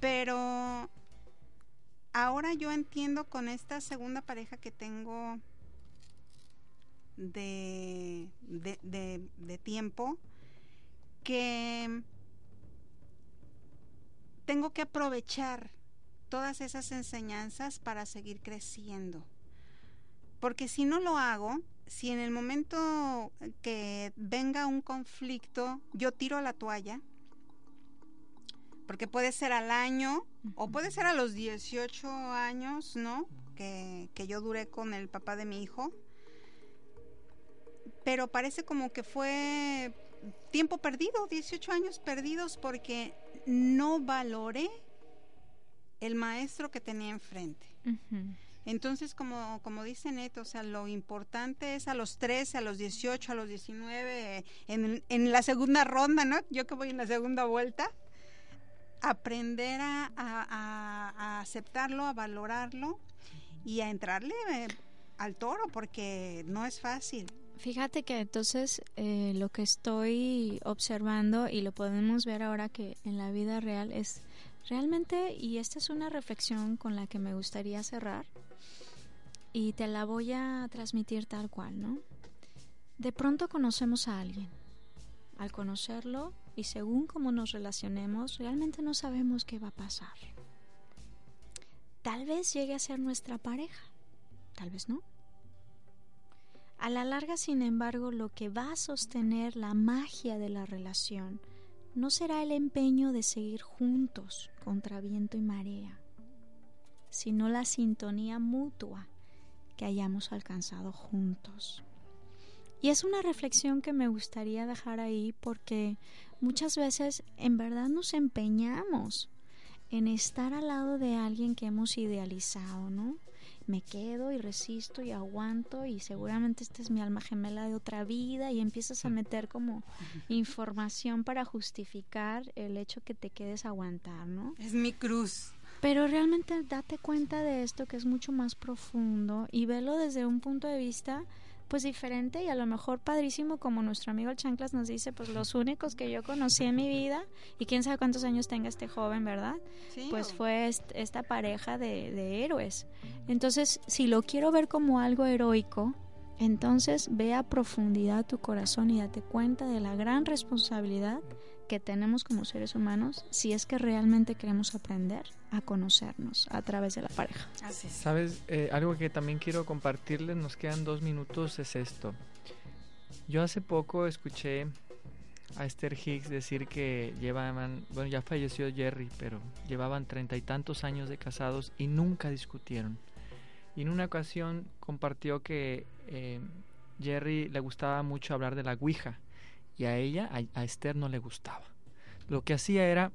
Pero ahora yo entiendo con esta segunda pareja que tengo de, de, tiempo que tengo que aprovechar todas esas enseñanzas para seguir creciendo. Porque si no lo hago, si en el momento que venga un conflicto yo tiro la toalla, porque puede ser al año o puede ser a los 18 años, ¿no? que, que yo duré con el papá de mi hijo. Pero parece como que fue tiempo perdido, 18 años perdidos porque no valoré el maestro que tenía enfrente. Entonces, como, como dice Neto, o sea, lo importante es a los 13, a los 18, a los 19, en, en la segunda ronda, ¿no? Yo que voy en la segunda vuelta, aprender a, a- aceptarlo, a valorarlo y a entrarle eh, al toro, porque no es fácil. Fíjate que entonces eh, lo que estoy observando y lo podemos ver ahora que en la vida real es realmente, y esta es una reflexión con la que me gustaría cerrar, y te la voy a transmitir tal cual, ¿no? De pronto conocemos a alguien. Al conocerlo y según cómo nos relacionemos, realmente no sabemos qué va a pasar. Tal vez llegue a ser nuestra pareja, tal vez no. A la larga, sin embargo, lo que va a sostener la magia de la relación no será el empeño de seguir juntos contra viento y marea, sino la sintonía mutua que hayamos alcanzado juntos. Y es una reflexión que me gustaría dejar ahí porque muchas veces en verdad nos empeñamos en estar al lado de alguien que hemos idealizado, ¿no? Me quedo y resisto y aguanto y seguramente esta es mi alma gemela de otra vida y empiezas a meter como información para justificar el hecho que te quedes aguantar, ¿no? Es mi cruz. Pero realmente date cuenta de esto que es mucho más profundo y velo desde un punto de vista pues diferente y a lo mejor padrísimo como nuestro amigo el Chanclas nos dice, pues los únicos que yo conocí en mi vida y quién sabe cuántos años tenga este joven, ¿verdad? Sí, pues fue est- esta pareja de, de héroes. Entonces, si lo quiero ver como algo heroico, entonces ve a profundidad tu corazón y date cuenta de la gran responsabilidad que tenemos como seres humanos si es que realmente queremos aprender a conocernos a través de la pareja. Así es. Sabes, Eh, algo que también quiero compartirles, nos quedan dos minutos, es esto. Yo hace poco escuché a Esther Hicks decir que llevaban, bueno, ya falleció Jerry, pero llevaban treinta y tantos años de casados y nunca discutieron. Y en una ocasión compartió que eh, Jerry le gustaba mucho hablar de la Ouija y a ella, a, a Esther no le gustaba. Lo que hacía era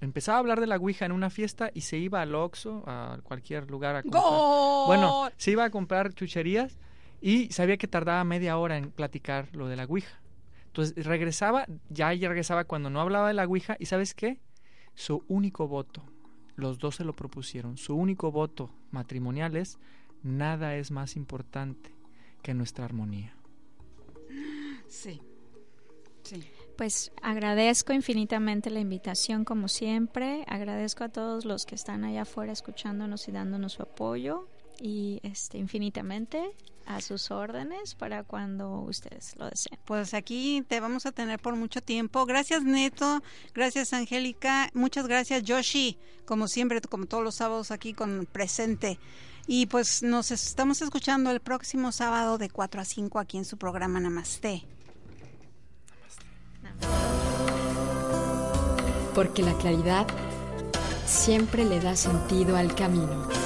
empezaba a hablar de la Ouija en una fiesta y se iba al Oxxo, a cualquier lugar a comprar. ¡Gol! Bueno, se iba a comprar chucherías y sabía que tardaba media hora en platicar lo de la Ouija. Entonces regresaba, ya ella regresaba cuando no hablaba de la Ouija y ¿sabes qué? Su único voto, los dos se lo propusieron, su único voto matrimonial es nada es más importante que nuestra armonía. Sí. Sí. Pues agradezco infinitamente la invitación como siempre, agradezco a todos los que están allá afuera escuchándonos y dándonos su apoyo y este infinitamente a sus órdenes para cuando ustedes lo deseen. Pues aquí te vamos a tener por mucho tiempo. Gracias Neto, gracias Angélica, muchas gracias Yoshi, como siempre, como todos los sábados aquí con presente. Y pues nos estamos escuchando el próximo sábado de 4 a 5 aquí en su programa Namaste. Porque la claridad siempre le da sentido al camino.